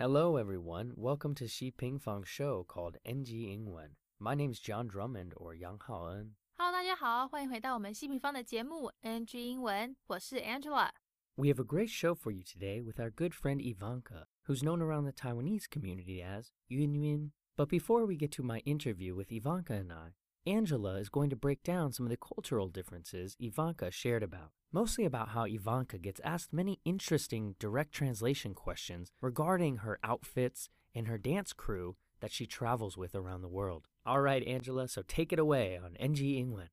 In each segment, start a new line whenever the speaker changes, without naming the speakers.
Hello, everyone. Welcome to Xi Ping Fang show called NG 英文。My name is John Drummond or Yang Haoen.
Hello，大家好，欢迎回到我们西平方的节目 NG 英文，我是
Angela。We have a great show for you today with our good friend Ivanka, who's known around the Taiwanese community as Yun Yun. But before we get to my interview with Ivanka and I, Angela is going to break down some of the cultural differences Ivanka shared about. Mostly about how Ivanka gets asked many interesting direct translation questions regarding her outfits and her dance crew that she travels with around the world. All right, Angela, so take it away on NG 英文。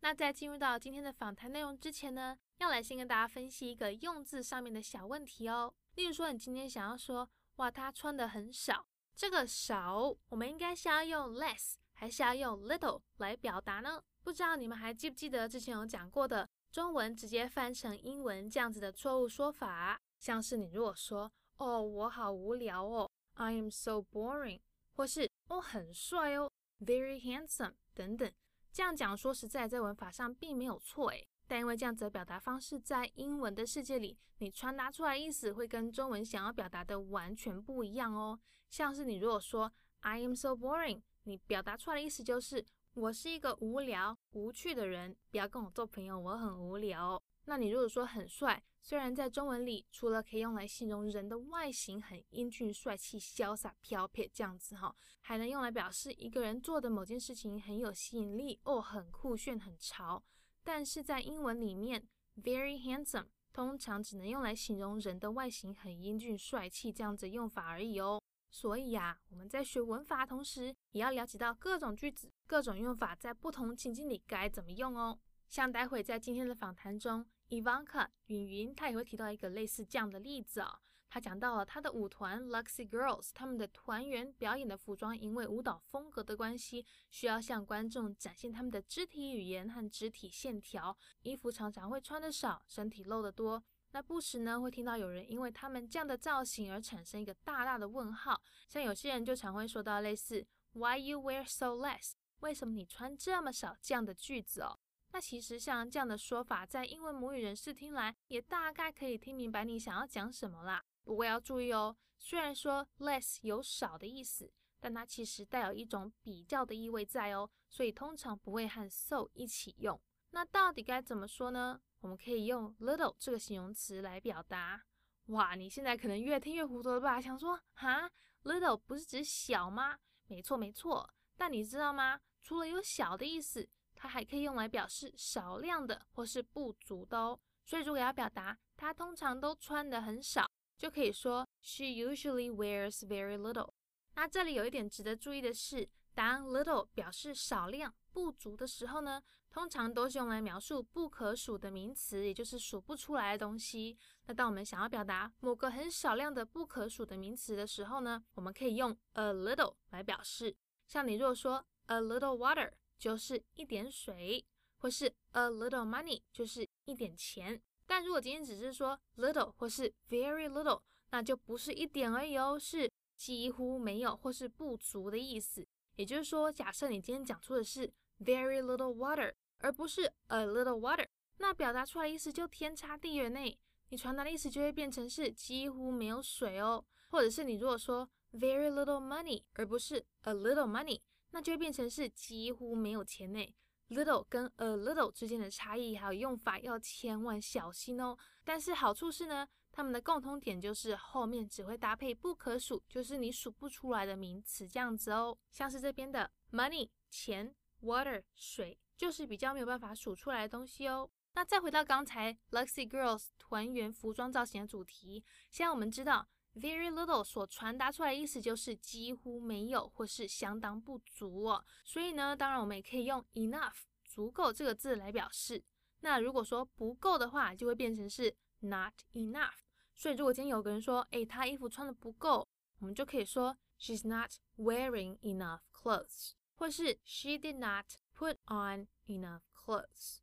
那在进入到今天的访谈内容之前呢，要来先跟大家分析一个用字上面的小问题哦。例如说，你今天想要说，哇，他穿的很少，这个少，我们应该是要用 less 还是要用 little 来表达呢？不知道你们还记不记得之前有讲过的？中文直接翻成英文这样子的错误说法，像是你如果说“哦，我好无聊哦 ”，I am so boring，或是“哦，很帅哦 ”，very handsome 等等，这样讲说实在在文法上并没有错诶，但因为这样子的表达方式在英文的世界里，你传达出来意思会跟中文想要表达的完全不一样哦。像是你如果说 “I am so boring”，你表达出来的意思就是。我是一个无聊无趣的人，不要跟我做朋友，我很无聊。那你如果说很帅，虽然在中文里除了可以用来形容人的外形很英俊帅气、潇洒飘撇这样子哈，还能用来表示一个人做的某件事情很有吸引力哦，很酷炫、很潮。但是在英文里面，very handsome 通常只能用来形容人的外形很英俊帅气这样子用法而已哦。所以呀，我们在学文法同时，也要了解到各种句子、各种用法在不同情境里该怎么用哦。像待会在今天的访谈中，Ivanka 云云，她也会提到一个类似这样的例子哦。她讲到了她的舞团 Luxy Girls，他们的团员表演的服装因为舞蹈风格的关系，需要向观众展现他们的肢体语言和肢体线条，衣服常常会穿得少，身体露得多。那不时呢，会听到有人因为他们这样的造型而产生一个大大的问号，像有些人就常会说到类似 “Why you wear so less？” 为什么你穿这么少这样的句子哦？那其实像这样的说法，在英文母语人士听来，也大概可以听明白你想要讲什么啦。不过要注意哦，虽然说 less 有少的意思，但它其实带有一种比较的意味在哦，所以通常不会和 so 一起用。那到底该怎么说呢？我们可以用 little 这个形容词来表达。哇，你现在可能越听越糊涂了吧？想说，哈，little 不是指小吗？没错，没错。但你知道吗？除了有小的意思，它还可以用来表示少量的或是不足的哦。所以如果要表达它通常都穿得很少，就可以说 She usually wears very little。那这里有一点值得注意的是，当 little 表示少量。不足的时候呢，通常都是用来描述不可数的名词，也就是数不出来的东西。那当我们想要表达某个很少量的不可数的名词的时候呢，我们可以用 a little 来表示。像你如果说 a little water 就是一点水，或是 a little money 就是一点钱。但如果今天只是说 little 或是 very little，那就不是一点而已哦，是几乎没有或是不足的意思。也就是说，假设你今天讲出的是 very little water，而不是 a little water，那表达出来意思就天差地远呢。你传达的意思就会变成是几乎没有水哦，或者是你如果说 very little money，而不是 a little money，那就会变成是几乎没有钱呢。little 跟 a little 之间的差异还有用法要千万小心哦。但是好处是呢，它们的共通点就是后面只会搭配不可数，就是你数不出来的名词这样子哦。像是这边的 money 钱，water 水，就是比较没有办法数出来的东西哦。那再回到刚才 Luxy Girls 团员服装造型的主题，现在我们知道 very little 所传达出来的意思就是几乎没有或是相当不足哦。所以呢，当然我们也可以用 enough 足够这个字来表示。那如果说不够的话，就会变成是 not enough。所以如果今天有个人说，诶，他衣服穿的不够，我们就可以说 she's not wearing enough clothes，或是 she did not put on enough clothes。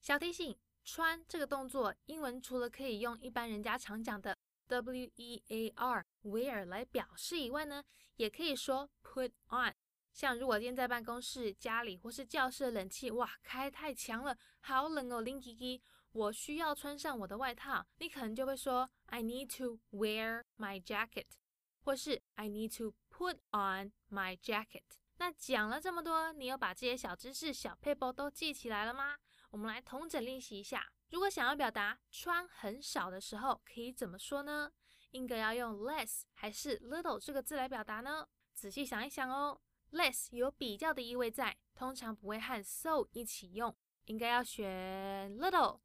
小提醒，穿这个动作，英文除了可以用一般人家常讲的 wear wear 来表示以外呢，也可以说 put on。像如果今天在办公室、家里或是教室的冷气，哇，开太强了，好冷哦，冷唧唧，我需要穿上我的外套。你可能就会说，I need to wear my jacket。或是 I need to put on my jacket。那讲了这么多，你有把这些小知识、小撇步都记起来了吗？我们来同整练习一下。如果想要表达穿很少的时候，可以怎么说呢？应该要用 less 还是 little 这个字来表达呢？仔细想一想哦。less 有比较的意味在，通常不会和 so 一起用，应该要选 little。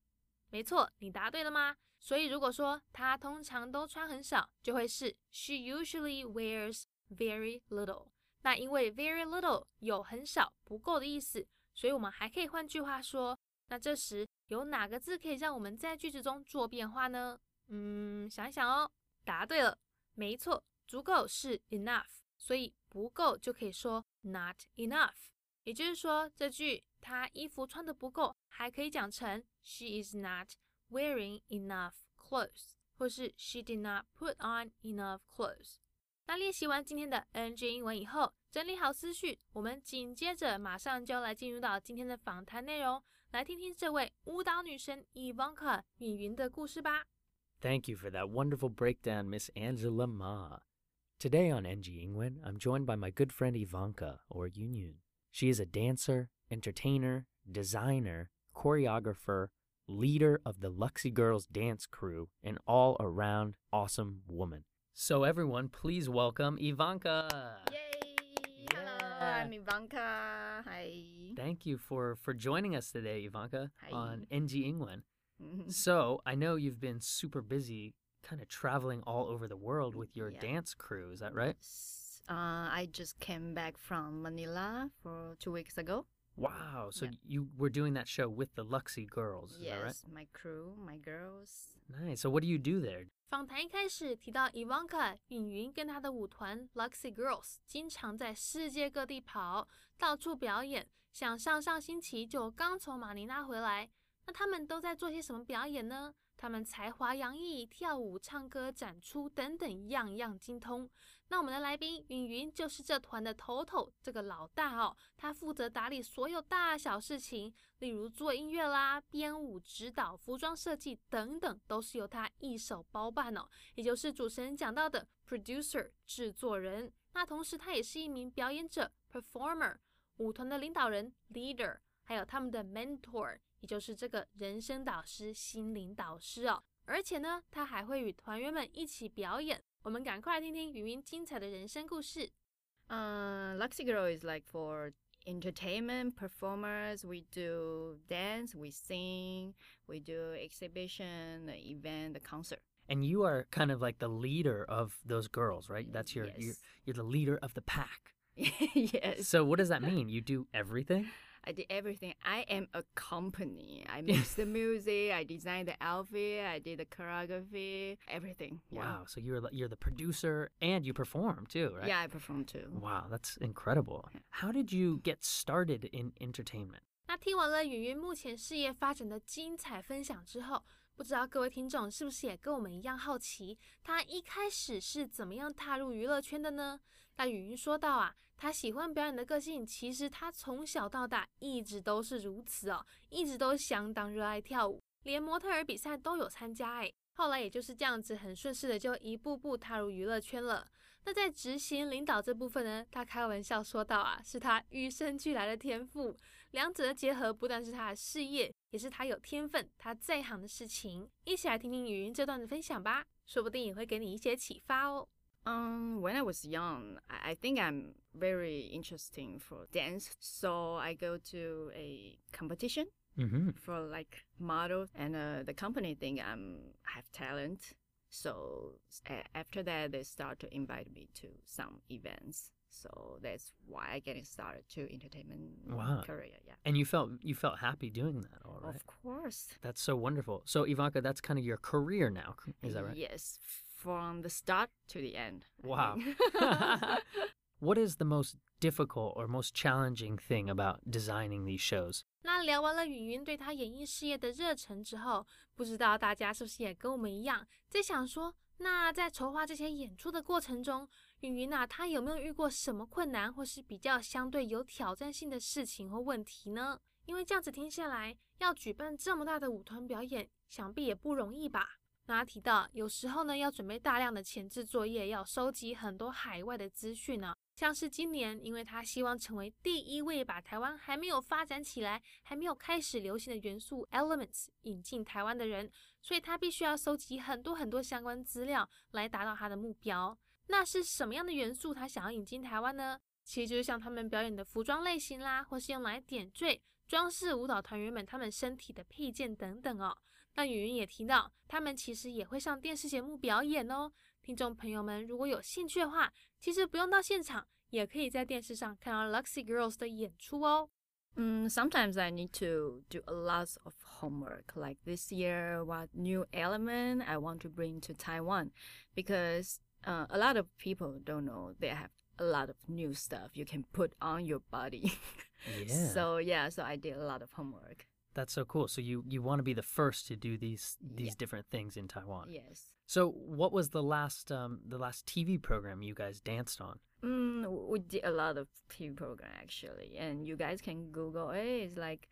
没错，你答对了吗？所以如果说她通常都穿很少，就会是 she usually wears very little。那因为 very little 有很少、不够的意思，所以我们还可以换句话说，那这时有哪个字可以让我们在句子中做变化呢？嗯，想一想哦。答对了，没错，足够是 enough，所以不够就可以说 not enough。也就是说，这句她衣服穿得不够，还可以讲成 she is not wearing enough clothes，或是 she did not put on enough clothes。那练习完今天的 NG 英文以后，整理好思绪，我们紧接着马上就要来进入到今天的访谈内容，来听听这位舞蹈女神 Ivanka 允云的故事吧。
Thank you for that wonderful breakdown, Miss Angela Ma. Today on NG 英文 I'm joined by my good friend Ivanka, or Yunyun. She is a dancer, entertainer, designer, choreographer, leader of the Luxy Girls dance crew, an all-around awesome woman. So everyone, please welcome Ivanka.
Yay! Yeah. Hello, I'm Ivanka. Hi.
Thank you for for joining us today, Ivanka,
Hi.
on NG Ingwen. So I know you've been super busy, kind of traveling all over the world with your
Yeah.
dance crew. Is that right?
Uh, I just came back from Manila for two weeks ago.
Wow. So
Yeah.
you were doing that show with the Luxy Girls. Is that right?
yes, my crew, my girls.
Nice. So what do you do there?
访谈一开始提到 Ivanka 允云跟她的舞团 Luxy Girls 经常在世界各地跑，到处表演。像上上星期就刚从马尼拉回来，那他们都在做些什么表演呢？他们才华洋溢，跳舞、唱歌、展出等等，样样精通。 那我们的来宾允云就是这团的头头，这个老大哦，他负责打理所有大小事情，例如做音乐啦、编舞、指导、服装设计等等，都是由他一手包办哦。也就是主持人讲到的 producer 制作人。那同时他也是一名表演者 performer，舞团的领导人 leader，还有他们的 mentor，也就是这个人生导师、心灵导师哦。而且呢，他还会与团员们一起表演。我们赶快来听听云云精彩的人生故事。
Uh, Luxy Girl is like for entertainment performers. We do dance, we sing, we do exhibition, event, the concert.
And you are kind of like the leader of those girls, right? That's your you're,
Yes.
you're the leader of the pack.
yes.
So what does that mean? You do everything?
I did everything. I am a company. I mix the music. I design the outfit. I did the choreography. Everything. Yeah.
Wow. So you're the- you're the producer and you perform too, right?
Yeah, I perform too.
Wow, that's incredible. How did you get started in entertainment?
那听完了允云目前事业发展的精彩分享之后，不知道各位听众是不是也跟我们一样好奇，她一开始是怎么样踏入娱乐圈的呢？那允云说到啊， 他喜欢表演的个性，其实他从小到大一直都是如此哦，一直都相当热爱跳舞，连模特儿比赛都有参加诶。后来也就是这样子，很顺势的就一步步踏入娱乐圈了。那在执行领导这部分呢，他开玩笑说道啊，是他与生俱来的天赋。两者的结合不但是他的事业，也是他有天分、他在行的事情。一起来听听语音这段的分享吧，说不定也会给你一些启发哦。
Um, when I was young, I, think I'm very interesting for dance. So I go to a competition
Mm-hmm.
for like model, and uh, the company think I'm have talent. So a- after that, they start to invite me to some events. So that's why I get started to entertainment
Wow.
career. Yeah,
And you felt you felt happy doing that, all right?
of course.
That's so wonderful. So Ivanka, that's kind of your career now, is that right?
Yes, from the start to the end.
Wow. What is the most difficult or most challenging thing about designing these shows?
那聊完了云云对他演艺事业的热忱之后，不知道大家是不是也跟我们一样，在想说，那在筹划这些演出的过程中，云云啊，他有没有遇过什么困难，或是比较相对有挑战性的事情或问题呢？因为这样子听下来，要举办这么大的舞团表演，想必也不容易吧？那他提到，有时候呢要准备大量的前置作业，要收集很多海外的资讯呢。像是今年，因为他希望成为第一位把台湾还没有发展起来、还没有开始流行的元素 elements 引进台湾的人，所以他必须要收集很多很多相关资料来达到他的目标。那是什么样的元素他想要引进台湾呢？其实就是像他们表演的服装类型啦，或是用来点缀、装饰舞蹈团员们他们身体的配件等等哦。那芸芸也提到，他们其实也会上电视节目表演哦。听众朋友们，如果有兴趣的话，其实不用到现场，也可以在电视上看到 Luxy Girls 的演出哦。
嗯，Sometimes I need to do a lot of homework. Like this year, what new element I want to bring to Taiwan? Because uh, a lot of people don't know they have a lot of new stuff you can put on your body.
Yeah.
so yeah, so I did a lot of homework.
That's so cool. So you you want to be the first to do these these
Yeah.
different things in Taiwan.
Yes.
So what was the last um the last TV program you guys danced on?
Mm, we did a lot of TV program actually, and you guys can Google it. It's like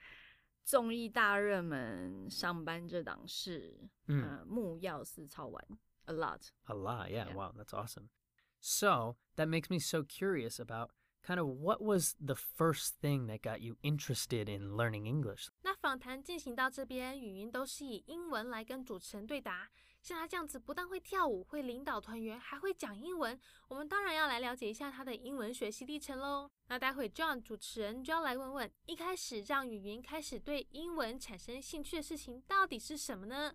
综艺大热门上班这档事，
Mm.
呃，木曜四超玩 a lot.
A lot, yeah.
Yeah.
Wow, that's awesome. So that makes me so curious about kind of what was the first thing that got you interested in learning English?
那访谈进行到这边，语音都是以英文来跟主持人对答。像他这样子，不但会跳舞，会领导团员，还会讲英文。我们当然要来了解一下他的英文学习历程喽。那待会 John 主持人就要来问问，一开始让语音开始对英文产生兴趣的事情到底是什么呢？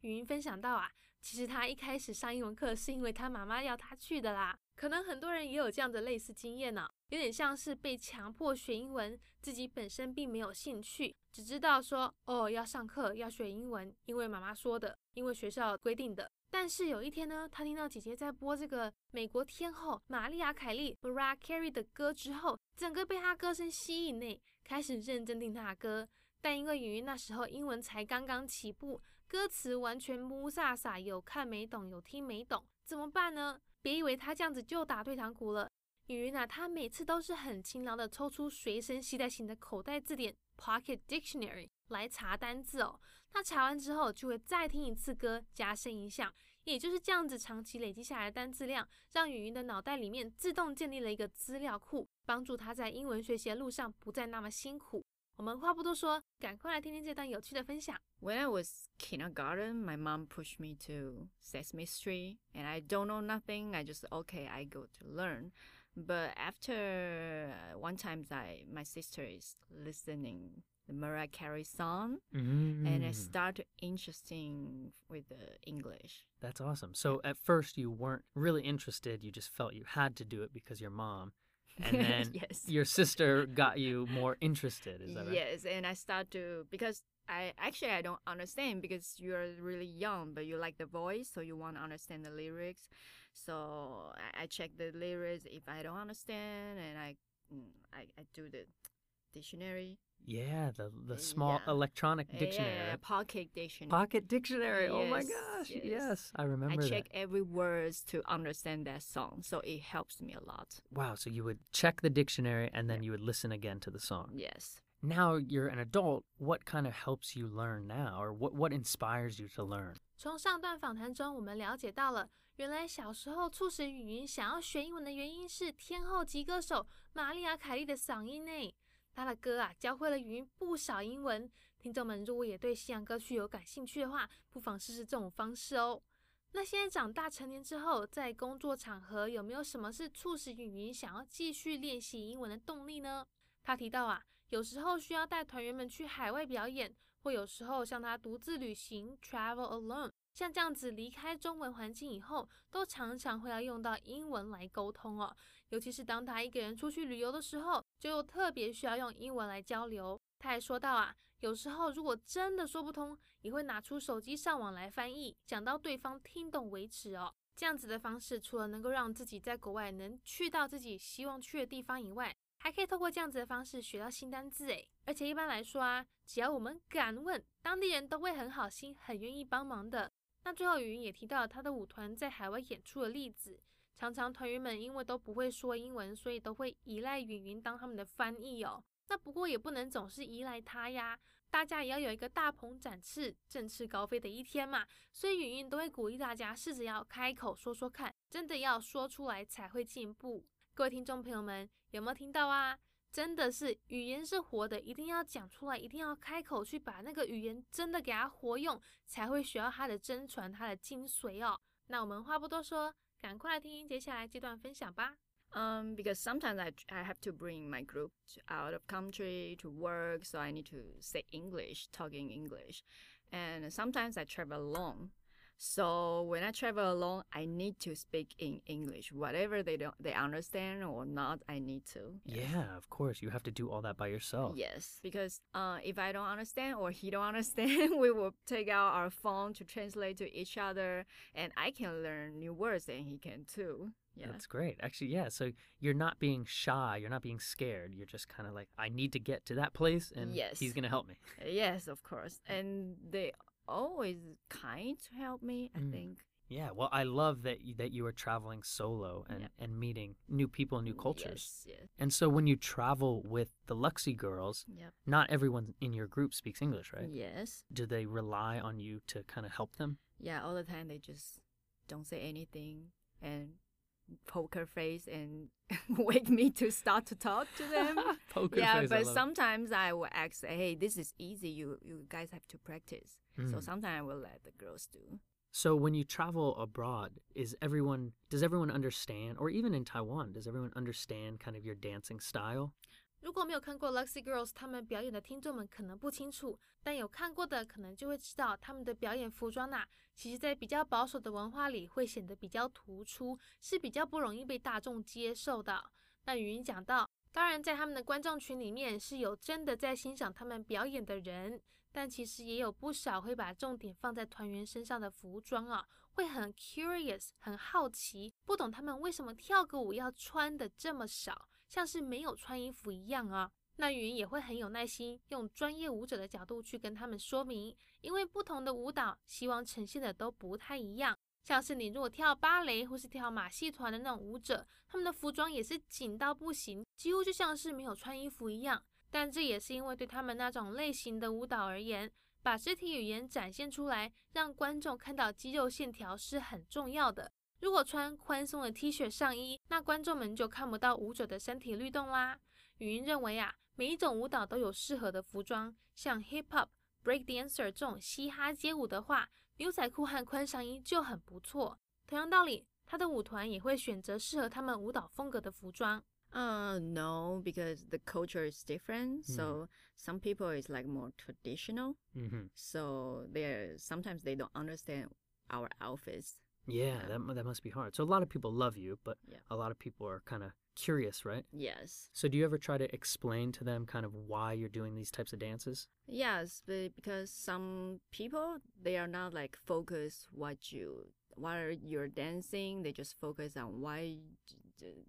语音分享到啊，其实他一开始上英文课是因为他妈妈要他去的啦。可能很多人也有这样的类似经验呢、有点像是被强迫学英文，自己本身并没有兴趣，只知道说哦要上课要学英文，因为妈妈说的，因为学校规定的。但是有一天呢，他听到姐姐在播这个美国天后玛丽亚凯莉 Mariah Carey 的歌之后，整个被她歌声吸引内，开始认真听她的歌。但因为芸芸那时候英文才刚刚起步，歌词完全雾煞煞，有看没懂，有听没懂，怎么办呢？别以为他这样子就打退堂鼓了。芸芸啊，他每次都是很勤劳的抽出随身携带型的口袋字典 （Pocket Dictionary） 来查单字哦。他查完之后，就会再听一次歌，加深印象。也就是这样子，长期累积下来的单字量，让雨云的脑袋里面自动建立了一个资料库，帮助他在英文学习的路上不再那么辛苦。我们话不多说，赶快来听听这段有趣的分享。
When I was kindergarten, my mom pushed me to Sesame Street, and I don't know nothing. I just okay, I go to learn. But after uh, one time, I my sister is listening the Mariah Carey song, and I
Mm,
started interesting with the English.
that's awesome. So at first you weren't really interested, you just felt you had to do it because your mom. And then
yes,
your sister got you more interested, is that right?
yes, and I start to because I actually I don't understand because you're really young, but you like the voice, so you want to understand the lyrics. So I, I check the lyrics if I don't understand, and I mm, I, I do the dictionary.
Yeah, the the
Uh,
small
yeah.
electronic
Yeah,
dictionary.
yeah,
right?
pocket dictionary.
Pocket dictionary. oh my
Yes,
gosh. Yes,
yes.
I
I
remember
check
that.
every words to understand that song, so it helps me a lot.
Wow, so you would check the dictionary and then
Yeah.
you would listen again to the song.
Yes.
Now you're an adult, what kind of helps you learn now or what what inspires you to learn?
从上段访谈中，我们了解到了，原来小时候促使芸芸想要学英文的原因是天后级歌手玛丽亚凯莉的嗓音呢。 他的歌啊，教会了芸芸不少英文。听众们如果也对西洋歌曲有感兴趣的话，不妨试试这种方式哦。那现在长大成年之后，在工作场合有没有什么是促使云云想要继续练习英文的动力呢？他提到啊，有时候需要带团员们去海外表演，或有时候像他独自旅行 （travel alone），像这样子离开中文环境以后，都常常会要用到英文来沟通哦。尤其是当他一个人出去旅游的时候，就特别需要用英文来交流。他还说到啊，有时候如果真的说不通，也会拿出手机上网来翻译，讲到对方听懂为止哦。这样子的方式，除了能够让自己在国外能去到自己希望去的地方以外，还可以透过这样子的方式学到新单字诶。而且一般来说啊，只要我们敢问，当地人都会很好心，很愿意帮忙的。那最后云云也提到了他的舞团在海外演出的例子。常常团员们因为都不会说英文，所以都会依赖云云当他们的翻译哦。那不过也不能总是依赖他呀，大家也要有一个大鹏展翅、振翅高飞的一天嘛。所以云云都会鼓励大家试着要开口说说看，真的要说出来才会进步。各位听众朋友们，有没有听到啊？真的是语言是活的，一定要讲出来，一定要开口去把那个语言真的给它活用，才会学到它的真传、它的精髓哦。那我们话不多说，赶快来听接下来这段分享吧。
Um, because sometimes I I have to bring my group out of country to work, so I need to say English, talking English, and sometimes I travel alone. So when I travel alone, I need to speak in English, whatever they don't they understand or not. I need to.
Yeah, of course, you have to do all that by yourself.
Yes, because uh, if I don't understand or he don't understand, we will take out our phone to translate to each other, and I can learn new words, and he can too. Yeah.
That's great. Actually, yeah. So you're not being shy. You're not being scared. You're just kind of like, I need to get to that place, and
Yes.
he's gonna help me.
Yes, of course, and they always kind to help me. I
Mm.
think.
Yeah. Well, I love that you, that you are traveling solo and
Yeah.
and meeting new people, new cultures.
Yes, yes.
And so when you travel with the Luxy girls,
Yep.
not everyone in your group speaks English, right?
Yes.
Do they rely on you to kind of help them?
Yeah, all the time they just don't say anything and poker face and wait me to start to talk to them.
Poker
yeah,
face,
but
it.
sometimes I will ask, hey, this is easy. You you guys have to practice. So
Mm.
sometimes I will let the girls do.
So when you travel abroad, is everyone does everyone understand, or even in Taiwan, does everyone understand kind of your dancing style?
如果没有看过 Luxy Girls 他们表演的听众们可能不清楚，但有看过的可能就会知道，他们的表演服装呐、其实在比较保守的文化里会显得比较突出，是比较不容易被大众接受的。那语音讲到，当然在他们的观众群里面是有真的在欣赏他们表演的人，但其实也有不少会把重点放在团员身上的服装啊，会很 curious，很好奇，不懂他们为什么跳个舞要穿的这么少。像是没有穿衣服一样啊，那云也会很有耐心，用专业舞者的角度去跟他们说明，因为不同的舞蹈希望呈现的都不太一样。像是你如果跳芭蕾或是跳马戏团的那种舞者，他们的服装也是紧到不行，几乎就像是没有穿衣服一样。但这也是因为对他们那种类型的舞蹈而言，把肢体语言展现出来，让观众看到肌肉线条是很重要的。如果穿宽松的 T 恤上衣，那观众们就看不到舞者的身体律动啦。语音认为啊，每一种舞蹈都有适合的服装，像 Hip Hop、Break Dancer 这种嘻哈街舞的话，牛仔裤和宽上衣就很不错。同样道理，他的舞团也会选择适合他们舞蹈风格的服装。
Uh, no, because the culture is different.
Mm.
So some people is like more traditional.
Mm-hmm.
So they're sometimes they don't understand our outfits.
Yeah, that that must be hard. So a lot of people love you, but
Yeah.
a lot of people are kind of curious, right?
Yes.
So do you ever try to explain to them kind of why you're doing these types of dances?
Yes, but because some people they are not like focus what you while you're dancing, they just focus on why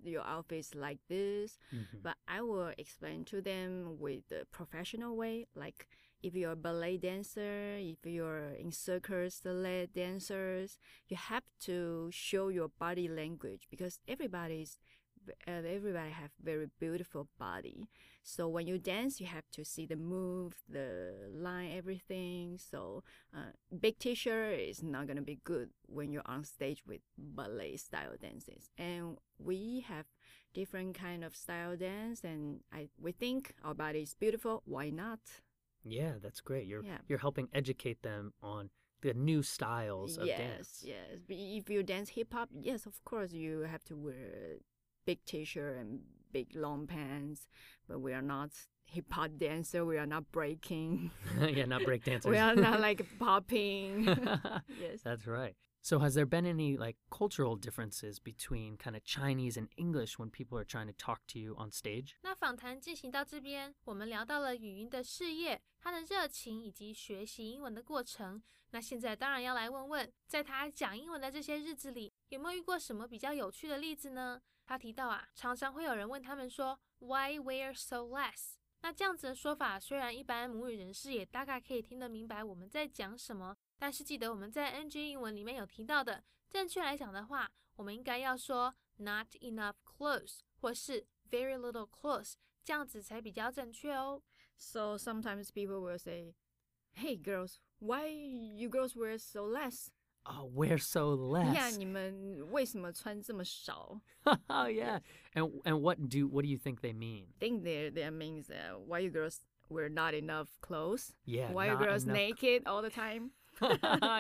your outfit is like this.
Mm-hmm.
But I will explain to them with the professional way, like if you're a ballet dancer, if you're in circus ballet dancers, you have to show your body language because everybody's uh, everybody have very beautiful body. So when you dance, you have to see the move, the line, everything. So uh, big T-shirt is not gonna be good when you're on stage with ballet style dances. And we have different kind of style dance, and I we think our body is beautiful. Why not?
Yeah, that's great. You're
Yeah.
you're helping educate them on the new styles of
yes,
dance.
yes. But if you dance hip hop, yes, of course you have to wear big T-shirt and big long pants. But we are not hip hop dancer. We are not breaking.
yeah, not break dancers.
we are not like popping. yes.
That's right. So has there been any like cultural differences between kind of Chinese and English when people are trying to talk to you on stage?
那访谈进行到这边，我们聊到了芸芸的事业、她的热情以及学习英文的过程。那现在当然要来问问，在她讲英文的这些日子里，有没有遇过什么比较有趣的例子呢？她提到啊，常常会有人问他们说，Why wear so less？ 那这样子的说法，虽然一般母语人士也大概可以听得明白我们在讲什么，但是记得我们在 NG 英文里面有提到的，正确来讲的话，我们应该要说 not enough clothes，或是 very little clothes，这样子才比较正确哦。
So sometimes people will say, "Hey girls, why you girls wear so less?"
Oh, wear so less.
Yeah, 你们为什么穿这么少？
oh yeah. And and what do what do you think they mean?
I think that that means uh, why you girls wear not enough clothes?
Yeah.
Why you
not
girls
enough-
naked all the time?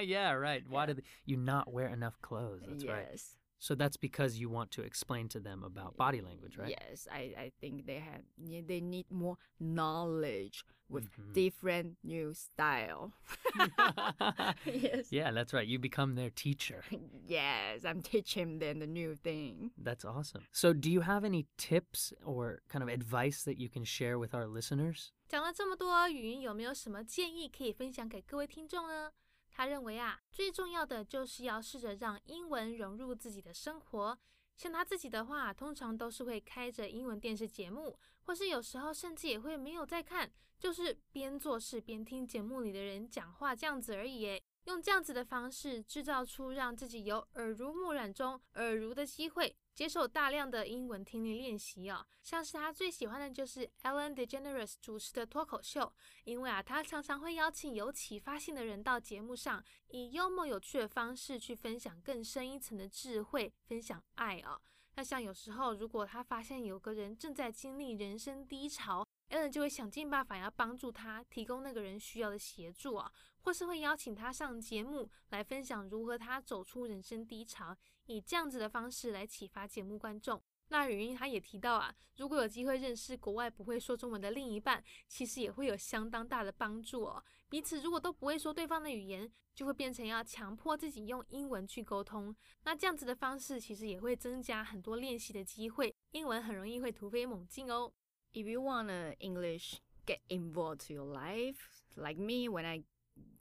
yeah, right. Why did you not wear enough clothes? That's right.
yes.
So that's because you want to explain to them about body language, right?
Yes, I, I think they have yeah, they need more knowledge with
Mhm.
different new style. yes.
yeah, that's right. You become their teacher.
Yes, I'm teaching them the new thing.
That's awesome. So, do you have any tips or kind of advice that you can share with our listeners?
讲了这么多，语音有没有什么建议可以分享给各位听众呢？ 他认为啊，最重要的就是要试着让英文融入自己的生活。像他自己的话，通常都是会开着英文电视节目，或是有时候甚至也会没有在看，就是边做事边听节目里的人讲话这样子而已。用这样子的方式制造出让自己有耳濡目染中耳濡的机会，接受大量的英文听力练习哦。像是他最喜欢的就是 Ellen DeGeneres 主持的脱口秀，因为啊，他常常会邀请有启发性的人到节目上，以幽默有趣的方式去分享更深一层的智慧，分享爱哦。那像有时候，如果他发现有个人正在经历人生低潮 a l n 就会想尽办法要帮助他，提供那个人需要的协助啊，或是会邀请他上节目来分享如何他走出人生低潮，以这样子的方式来启发节目观众。那语音他也提到啊，如果有机会认识国外不会说中文的另一半，其实也会有相当大的帮助哦。彼此如果都不会说对方的语言，就会变成要强迫自己用英文去沟通。那这样子的方式其实也会增加很多练习的机会，英文很容易会突飞猛进哦。
If you want to English get involved to your life, like me, when I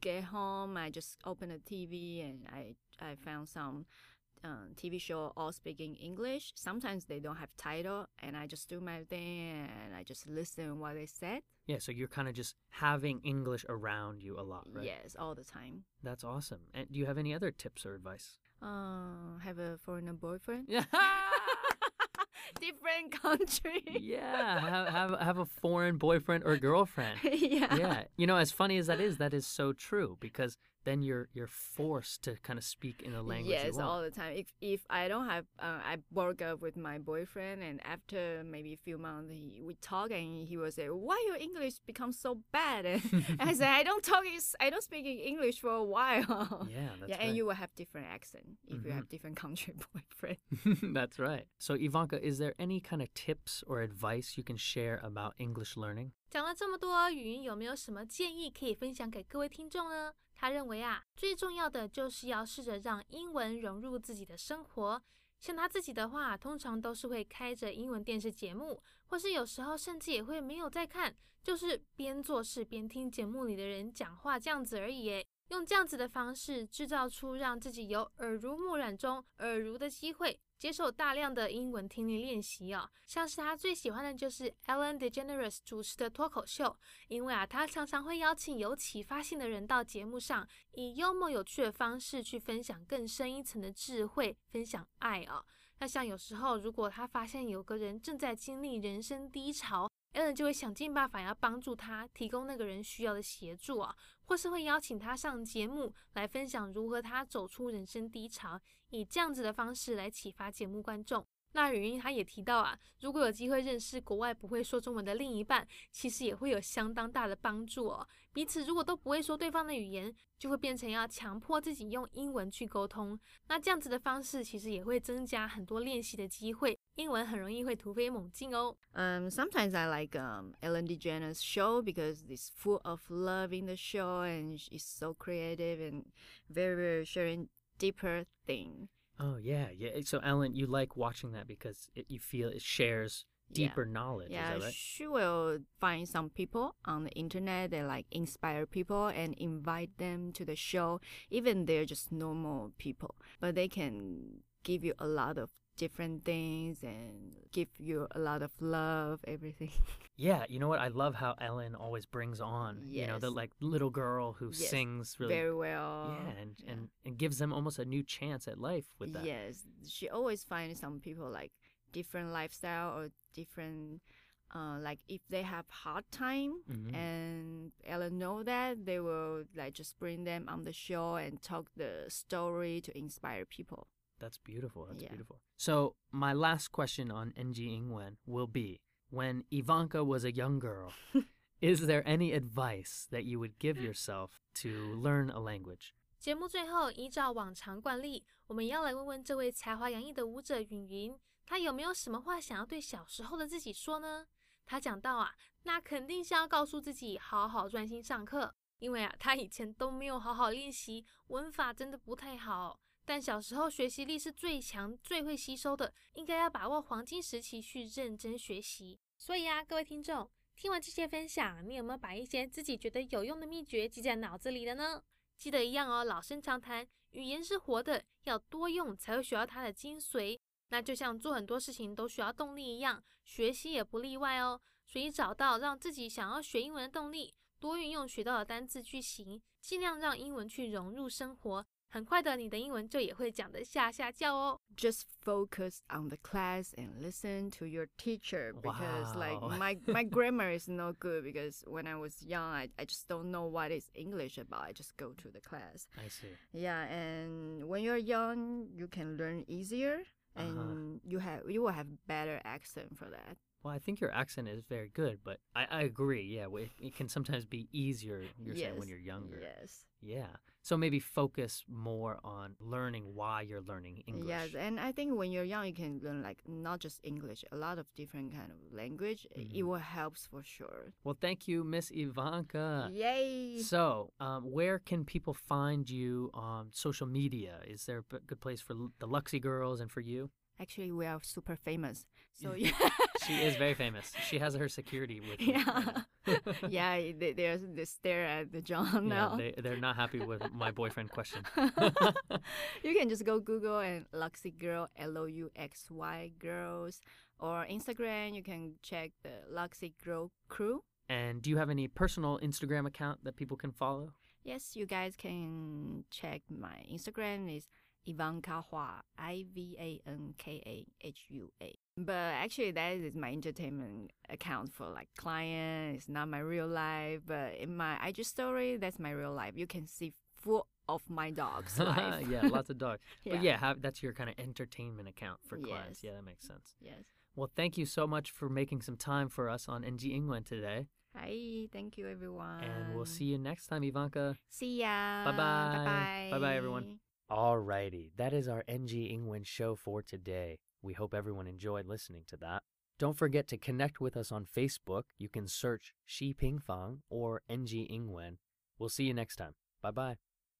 get home, I just open the TV and I I found some um, TV show all speaking English. Sometimes they don't have title, and I just do my thing and I just listen what they said.
Yeah, so you're kind of just having English around you a lot, right?
Yes, all the time.
That's awesome. And do you have any other tips or advice?
Uh, have a foreigner boyfriend.
Yeah.
Country.
yeah, have, have have a foreign boyfriend or girlfriend.
yeah.
Yeah, you know, as funny as that is, that is so true because then you're you're forced to kind of speak in the language
Yes,
you want.
all the time. If if I don't have, uh, I broke up with my boyfriend, and after maybe a few months, he, we talk, and he will say, "Why your English become so bad?" And I say, "I don't talk, is- I don't speak English for a while."
yeah, that's
yeah,
right.
and you will have different accent if you
Mhm.
have different country boyfriend.
That's right. So, Ivanka, is there any kind of tips or advice you can share about English learning?
讲了这么多，语音有没有什么建议可以分享给各位听众呢？ 他认为啊，最重要的就是要试着让英文融入自己的生活。像他自己的话，通常都是会开着英文电视节目，或是有时候甚至也会没有在看，就是边做事边听节目里的人讲话这样子而已。用这样子的方式制造出让自己有耳濡目染中耳濡的机会。接受大量的英文听力练习哦，像是他最喜欢的就是 Ellen DeGeneres 主持的脱口秀，因为啊，他常常会邀请有启发性的人到节目上，以幽默有趣的方式去分享更深一层的智慧，分享爱哦。那像有时候，如果他发现有个人正在经历人生低潮，Ellen 就会想尽办法要帮助他，提供那个人需要的协助啊，或是会邀请他上节目来分享如何他走出人生低潮。以这样子的方式来启发节目观众。那语音他也提到啊，如果有机会认识国外不会说中文的另一半，其实也会有相当大的帮助哦。彼此如果都不会说对方的语言，就会变成要强迫自己用英文去沟通。那这样子的方式其实也会增加很多练习的机会，英文很容易会突飞猛进哦。
Um, sometimes I like um, Ellen DeGeneres' show because it's full of love in the show and it's so creative and very, very sharing deeper thing.
Oh, yeah, yeah. So, Ellen, you like watching that because it, you feel it shares
Yeah.
deeper knowledge.
Yeah,
is that right?
she will find some people on the internet that like inspire people and invite them to the show. Even they're just normal people, but they can give you a lot of different things and give you a lot of love, everything.
Yeah, you know what? I love how Ellen always brings on, you know, the like little girl who
Yes,
sings really
Very well.
Yeah, and,
Yeah.
and and gives them almost a new chance at life with that.
Yes, she always finds some people like different lifestyle or different uh, like if they have hard time
Mhm.
and Ellen know that they will like just bring them on the show and talk the story to inspire people.
That's beautiful. That's
Yeah.
beautiful. So, my last question on NG Ingwen will be when Ivanka was a young girl, is there any advice that you would give yourself to learn a language?
节目最后，依照往常惯例，我们也要来问问这位才华洋溢的舞者允云，他有没有什么话想要对小时候的自己说呢？他讲到啊，那肯定是要告诉自己好好专心上课，因为啊，他以前都没有好好练习，文法真的不太好。 但小时候学习力是最强、最会吸收的，应该要把握黄金时期去认真学习。所以啊，各位听众，听完这些分享，你有没有把一些自己觉得有用的秘诀记在脑子里了呢？记得一样哦，老生常谈，语言是活的，要多用才会学到它的精髓。那就像做很多事情都需要动力一样，学习也不例外哦。所以找到让自己想要学英文的动力，多运用学到的单字句型，尽量让英文去融入生活。很快的，你的英文就也会讲得吓吓叫哦。
Just focus on the class and listen to your teacher because like
Wow.
my my grammar is no good because when I was young I, I just don't know what is English about. I just go to the class.
I see.
Yeah, and when you're young you can learn easier and
Uh-huh.
you have you will have better accent for that.
Well, I think your accent is very good, but I, I agree. Yeah, it, it can sometimes be easier, you're saying, when
Yes,
you're younger.
Yes.
Yeah. So maybe focus more on learning why you're learning English.
Yes, and I think when you're young, you can learn like not just English, a lot of different kind of language. It
Mhm.
will helps for sure.
Well, thank you, Miss Ivanka.
Yay!
So, um, where can people find you on social media? Is there a good place for the Luxy girls and for you?
Actually, we are super famous. So
Yeah.
Yeah,
She is very famous. She has her security with her.
Yeah, yeah. They they they stare at the John
Yeah,
now.
they, they're not happy with my boyfriend question.
you can just go Google and Luxy Girl L O U X Y Girls or Instagram. You can check the Luxy Girl Crew.
and do you have any personal Instagram account that people can follow?
Yes, you guys can check my Instagram is Ivanka Hua, I V A N K A H U A. But actually, that is my entertainment account for like client. It's not my real life, but in my IG story, that's my real life. You can see full of my dog's life.
yeah, lots of dogs. But yeah, have, that's your kind of entertainment account for clients.
Yes.
Yeah, that makes sense.
Yes.
Well, thank you so much for making some time for us on NG England today.
Hi, thank you everyone.
And we'll see you next time, Ivanka.
See ya.
Bye-bye.
Bye bye.
Bye-bye, everyone. Alrighty, that is our NG Ingwen show for today. We hope everyone enjoyed listening to that. Don't forget to connect with us on Facebook. You can search Xi Pingfang or NG Ingwen. We'll see you next time. Bye bye.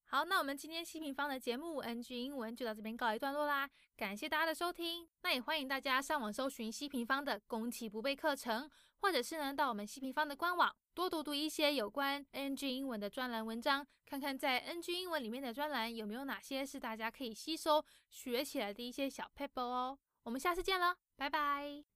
好，那我们今天西平方的节目 NG 英文就到这边告一段落啦，感谢大家的收听。那也欢迎大家上网搜寻西平方的攻其不备课程，或者是呢到我们西平方的官网 多读读一些有关 NG 英文的专栏文章，看看在 NG 英文里面的专栏有没有哪些是大家可以吸收学起来的一些小 paper 哦。我们下次见了，拜拜。